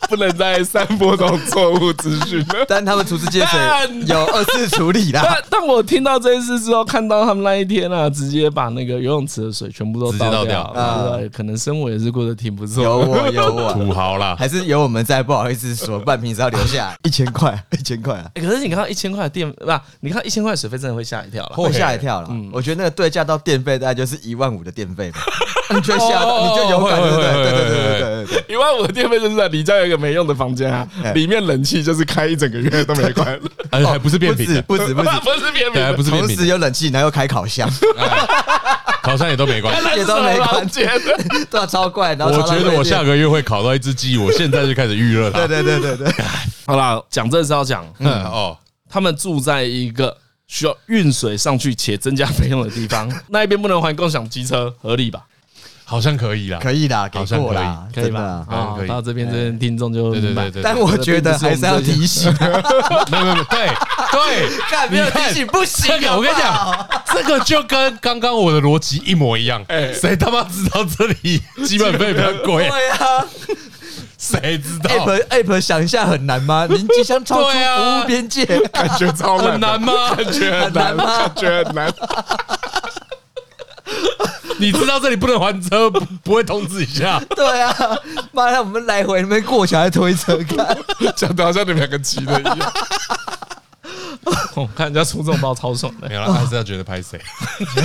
不能再散播这种错误资讯了。但他们除湿机水有二次处理啦。但但我听到这件事之后，看到他们那一天啊，直接把那个游泳池的水全部都倒掉。啊，可能生活也是过得挺不错。有我有我土豪啦，还是有我们在，不好意思说，半瓶是要留下一千块，一千块啊。可是你看到一千块电，不，你看一千块水费，真的会吓一跳了，会吓一跳了。我觉得那个对价到电费大概就是一万五的电费吧。你就吓到，你就有感觉，对对对对对对。一万五的电费就是在你家有一个没用的房间啊，里面冷气就是开一整个月都没关，而且还不是变频，不止不止不是变频，不是变频，同时有冷气，然后又开烤箱，烤箱也都没关，也都没关，对啊，超怪。我觉得我下个月会烤到一只鸡，我现在就开始预热它。对对对对对，好啦，讲这是要讲，嗯哦，他们住在一个需要运水上去且增加费用的地方，那一边不能还共享机车，合理吧？好像可以啦，可以啦，给过啦，可以吧？啊，到这边这边听众就对对对。但我觉得还是要提醒，没有 没有，对对，没有提醒不行。我跟你讲，这个就跟刚刚我的逻辑一模一样。哎，谁他妈知道这里基本费比较贵？对啊，谁知道？App App 想一下很难吗？您即将超出服务边界，感觉超很难吗？感觉很难吗？感觉很难。你知道这里不能还车，不不会通知一下？对啊，妈的，我们来回那边过桥还推车看，讲的好像你们两个骑的一样。我看人家出这种包超爽的，没有了，还是要觉得拍谁？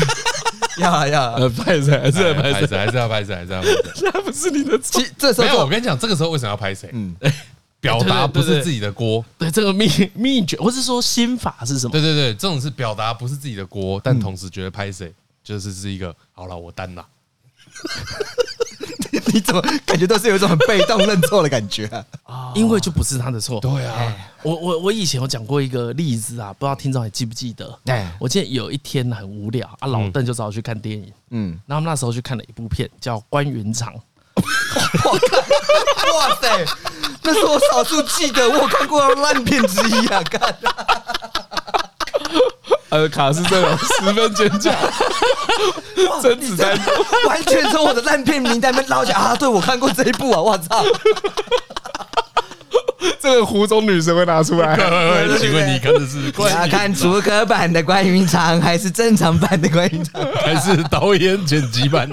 要啊要啊，拍谁？还是要拍谁？还是要拍谁？还是要拍谁？那不是你的错。这时候没有，我跟你讲，这个时候为什么要拍谁？嗯，表达不是自己的锅。对，这个秘秘诀，或是说心法是什么？对对对，这种是表达不是自己的锅，但同时觉得拍谁。就是是一个好了，我担了。你怎么感觉都是有一种很被动认错的感觉啊？因为就不是他的错。对啊，我我我以前有讲过一个例子啊，不知道听众还记不记得？哎，我记得有一天很无聊啊，老邓就找我去看电影。嗯，然后那时候去看了一部片，叫《关云长》。哇塞，那是我少数记得我看过的烂片之一啊！看。呃，卡斯这种 十分坚强，甄子丹完全从我的烂片名单里面捞起来啊！对，我看过这一部啊！我操，这个湖中女神会拿出来？请问你看的是？你要看主角版的关云长，还是正常版的关云长，还是导演剪辑版？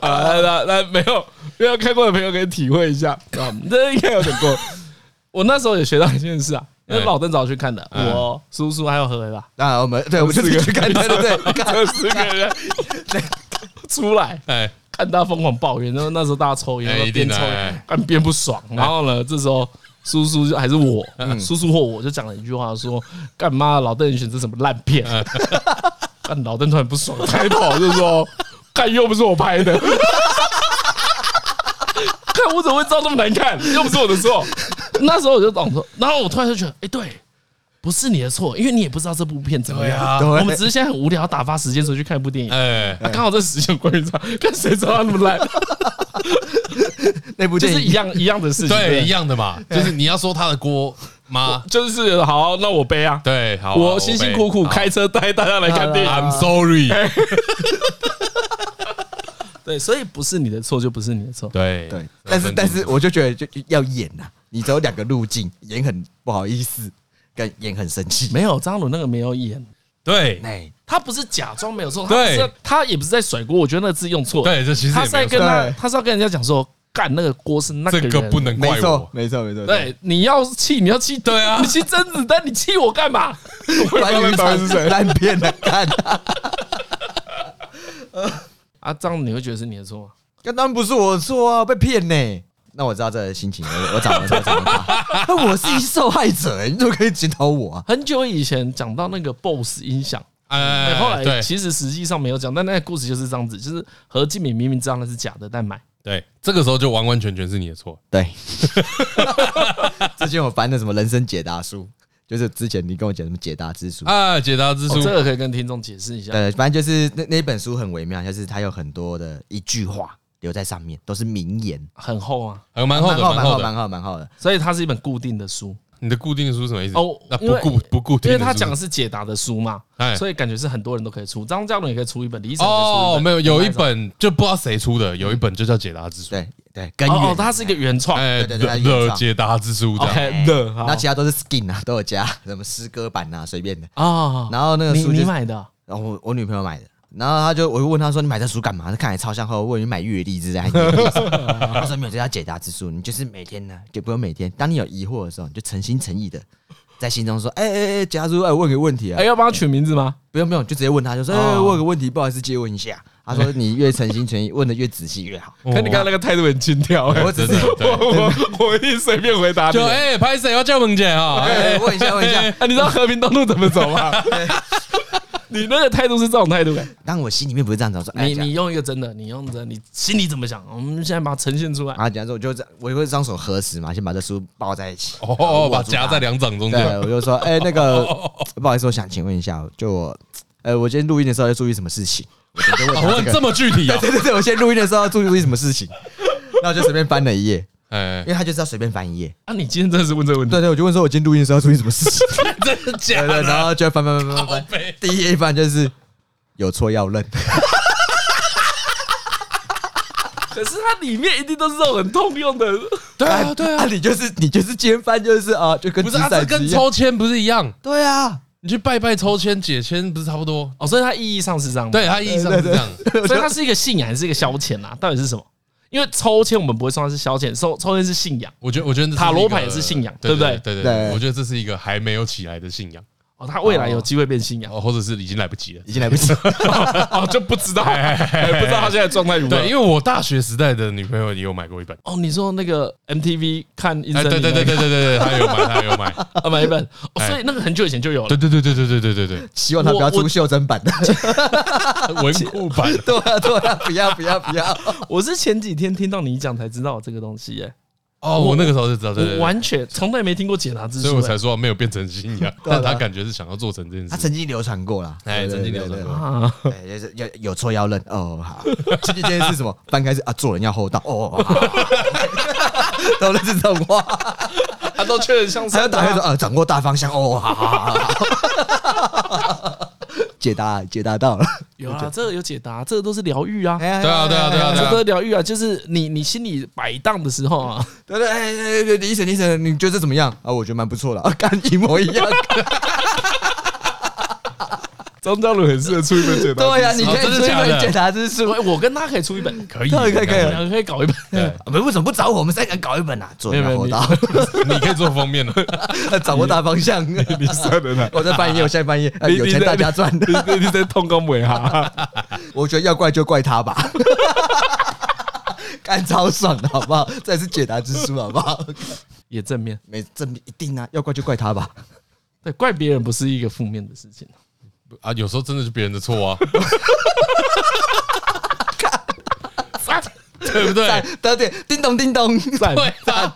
啊，那那没有没有看过的朋友可以体会一下啊，这应该有点过。我那时候也学到一件事啊。因为老邓早去看的，我叔叔还有何伟吧？啊，我们对，我们就去看，对对对，这四个人。出来，哎，看他疯狂抱怨，然后那时候大家抽烟，边抽边边不爽，然后呢，这时候叔叔就还是我，叔叔或我就讲了一句话，说干嘛老邓选择什么烂片？但老邓突然不爽，开口就说，看又不是我拍的，看我怎么会照那么难看？又不是我的错。那时候我就懂说，然后我突然就觉得，哎，对，不是你的错，因为你也不知道这部片怎么样。我们只是现在很无聊，打发时间，所以去看一部电影。哎，刚好这时间关于他，看谁知道他那么烂。那部就是一样一样的事情，对，一样的嘛。就是你要说他的锅吗？就是好，那我背啊。对，好，我辛辛苦苦开车带大家来看电影。I'm sorry。对，所以不是你的错，就不是你的错。对对，但是但是，我就觉得就要演呐。你只有两个路径，演很不好意思，跟演很生气。没有张鲁那个没有演，对，他不是假装没有错，对，他也不是在甩锅。我觉得那个字用错，对，这其实他是在跟他，他是要跟人家讲说，干那个锅是那个人，这个不能怪我，没错没错。对，你要气你要气，对啊，你气甄子丹，你气我干嘛？关云长是谁？烂片的干。啊，这样你会觉得是你的错吗？当然不是我的错啊，被骗呢。那我知道这个心情，我我找了找找他。那我是一受害者，你怎么可以检讨我啊？很久以前讲到那个 BOSS 音响，哎，后来其实实际上没有讲，但那个故事就是这样子，就是何敬敏明明知道那是假的，但买。对，这个时候就完完全全是你的错。对，之前我翻的什么人生解答书，就是之前你跟我讲什么解答之书啊，解答之书，这个可以跟听众解释一下。对，反正就是那那本书很微妙，就是它有很多的一句话留在上面，都是名言，很厚啊，还有蛮厚的，蛮厚，蛮厚，蛮厚的。所以它是一本固定的书。你的固定的书什么意思？哦，那不固不固定，因为他讲的是解答的书嘛，所以感觉是很多人都可以出。张嘉伦也可以出一本，李晨哦，没有，有一本就不知道谁出的，有一本就叫解答之书。对对，根源哦，它是一个原创，对对对，的解答之书这样的，那其他都是 skin 啊，都有加什么诗歌版啊，随便的啊。然后那个书你买的，然后我我女朋友买的。然后他就，我就问他说：“你买这书干嘛？”他看起来超像。后我问你买阅历之类的。他说：“没有，这叫解答之书。你就是每天呢，就不用每天。当你有疑惑的时候，你就诚心诚意的在心中说：‘哎哎哎，假如哎，问个问题啊，哎，要帮他取名字吗？不用不用，就直接问他，就说：‘哎，问个问题，不好意思，借问一下。’他说：‘你越诚心诚意，问的越仔细越好。’可你刚刚那个态度很轻佻，我只是我我一随便回答。就哎，拍谁要叫萌姐啊？问一下问一下，你知道和平东路怎么走吗？”你那个态度是这种态度，但我心里面不是这样子。说，你你用一个真的，你用着，你心里怎么想？我们现在把它呈现出来。啊，讲说我就这样，我会双手合十嘛，先把这书抱在一起，哦，把夹在两掌中间。对，我就说，哎，那个 不好意思，我想请问一下，就我，呃，我今天录音的时候要注意什么事情？我问 这么具体啊？对对对，我先录音的时候要注意注意什么事情？那我就随便翻了一页。哎，因为他就是要随便翻一页。啊，你今天真的是问这个问题？对对，我就问说，我今天录音的时候要注意什么事情？真的假的？对对，然后就翻翻翻翻翻，第一页一翻就是。有错要认，可是它里面一定都是这种很通用的。对啊，对啊，你就是你就是今天翻就是啊，就跟不是啊，这跟抽签不是一样？对啊，你去拜拜抽签解签不是差不多？哦，所以它意义上是这样。对，它意义上是这样。所以它是一个信仰还是一个消遣啊？到底是什么？因为抽签我们不会说它是消遣，抽抽签是信仰。我觉得，我觉得塔罗牌也是信仰，对不对对？对对，我觉得这是一个还没有起来的信仰。他未来有机会变信仰，或者是已经来不及了，已经来不及了，哦，就不知道，不知道他现在状态如何。对，因为我大学时代的女朋友也有买过一本。哦，你说那个 MTV 看医生，对对对对对对，他有买，他有买，他 买一本。所以那个很久以前就有了。对对对对对对对对对，希望他不要出袖珍版的，文库版。对啊对啊，不要不要不要！我是前几天听到你讲才知道这个东西耶。哦，我那个时候就知道，对，完全从来没听过解答之书，所以我才说没有变成信仰，但他感觉是想要做成这件事。他曾经流传过了，哎，曾经流传过，对，就是要有错要认哦。好，今天这件事什么？翻开是啊，做人要厚道哦。都是这种话，他都确认像是，他要打开说啊，掌握大方向哦。好好好好。解答解答到了，有啊，这个有解答，这个都是疗愈啊，对啊对啊对啊，这都是疗愈啊，就是你你心里摆荡的时候啊，对对哎哎，李医生李医生，你觉得怎么样？啊？我觉得蛮不错的，啊，跟一模一样。张嘉伦很适合出一本解答，对呀，你可以出一本解答之书，我跟他可以出一本，可以，可以，可以，可以搞一本。我们为什么不找我们三个人搞一本啊？做大活到，你可以做封面了，掌握大方向。你算的呢？我在半夜，我现在翻页，有钱大家赚。你在通工尾哈？我觉得要怪就怪他吧，干超爽的好不好？这是解答之书好不好？也正面，没正面一定啊，要怪就怪他吧。对，怪别人不是一个负面的事情。啊，有时候真的是别人的错啊，对不对？得点叮咚叮咚，对啊，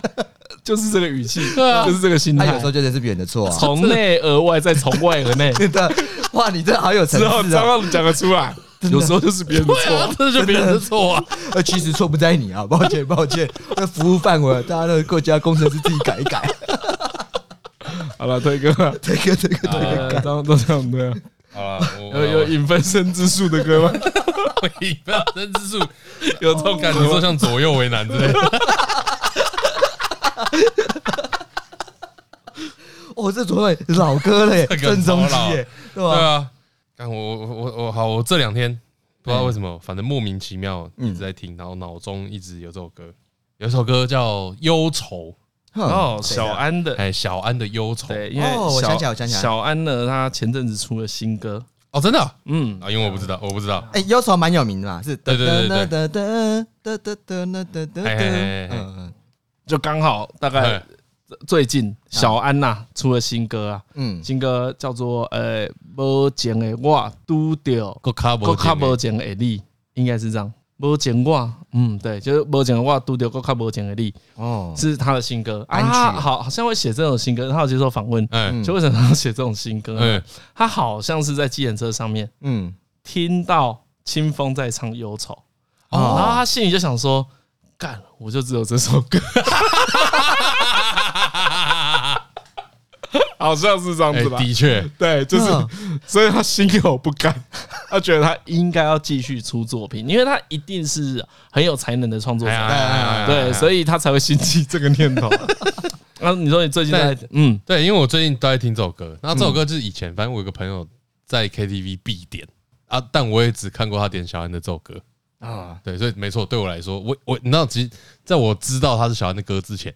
就是这个语气，对啊，就是这个心态。有时候真的是别人的错啊，从内而外，再从外而内。的，哇，你这好有层次啊！刚刚讲得出来，有时候就是别人的错，这就是别人的错啊。呃，其实错不在你啊，抱歉抱歉，那服务范围，大家的国家工程师自己改一改。好了，推哥，推哥，推哥，推哥，都都这样对啊。啊，有有影分身之术的歌吗？影分身之术 有这种感觉，说像左右为难之类的。哦，这左右老歌嘞，郑中基耶，对吧？对啊。但我我我我好，我这两天不知道为什么，反正莫名其妙一直在听，然后脑中一直有这首歌，有一首歌叫《忧愁》。哦，小安的，哎，小安的忧愁。对，因为我想起来，我想起来，小安呢，他前阵子出了新歌。哦，真的？嗯，啊，因为我不知道，我不知道。哎，忧愁蛮有名的嘛，是。对对对对对。嗯，就刚好大概最近小安呐出了新歌啊，嗯，新歌叫做呃，无情的我拄到，个卡无情的你，应该是这样。无情我，嗯，对，就是无情我，拄着个较无情的你，哦，是他的新歌。啊，好，好像会写这种新歌，他有接受访问，嗯，就为什么他要写这种新歌？嗯，他好像是在计程车上面，嗯，听到清风在唱忧愁，哦，然后他心里就想说，干，我就只有这首歌。好像是这样子吧，的确，对，就是，所以他心有不甘，他觉得他应该要继续出作品，因为他一定是很有才能的创作者，对，所以他才会兴起这个念头。啊，你说你最近在，嗯，对，因为我最近都在听这首歌，然后这首歌就是以前，反正我有个朋友在 KTV 必点啊，但我也只看过他点小安的这首歌啊，对，所以没错，对我来说，我我你知道，其实在我知道他是小安的歌之前。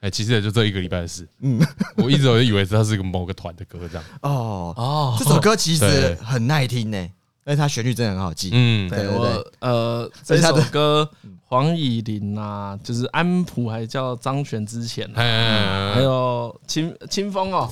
哎，其实也就这一个礼拜的事。嗯，我一直都以为它是个某个团的歌这样。哦哦，这首歌其实很耐听呢，而且它旋律真的很好记。嗯，对对对。呃，这首歌黄以玲啊，就是安普还叫张悬之前，还有清清风哦。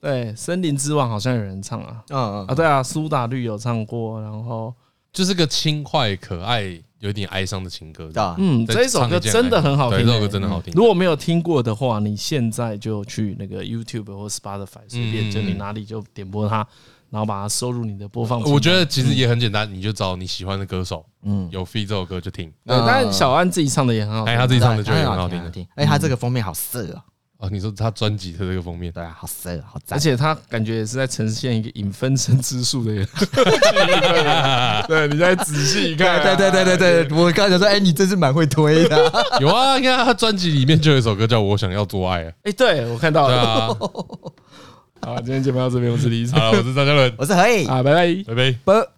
对，森林之王好像有人唱啊。嗯嗯啊，对啊，苏打绿有唱过，然后就是个轻快可爱。有点哀伤的情歌，嗯，这一首歌真的很好听，这首歌真的好听。如果没有听过的话，你现在就去那个 YouTube 或 Spotify 随便，就你哪里就点播它，然后把它收入你的播放。我觉得其实也很简单，你就找你喜欢的歌手，嗯，有 feat 这首歌就听。对，但小安自己唱的也很好哎，他自己唱的就很好听。哎，他这个封面好色啊！哦，你说他专辑的这个封面，对啊，好色，好赞，而且他感觉也是在呈现一个影分身之术的人。对，你再仔细看，对对对对对，我刚才说，哎，你真是蛮会推的。有啊，你看他专辑里面就有一首歌叫《我想要做爱》啊。哎，对我看到了。好，今天节目到这边，我是李一，好，我是张嘉伦，我是何以，啊，拜拜，拜。拜，拜。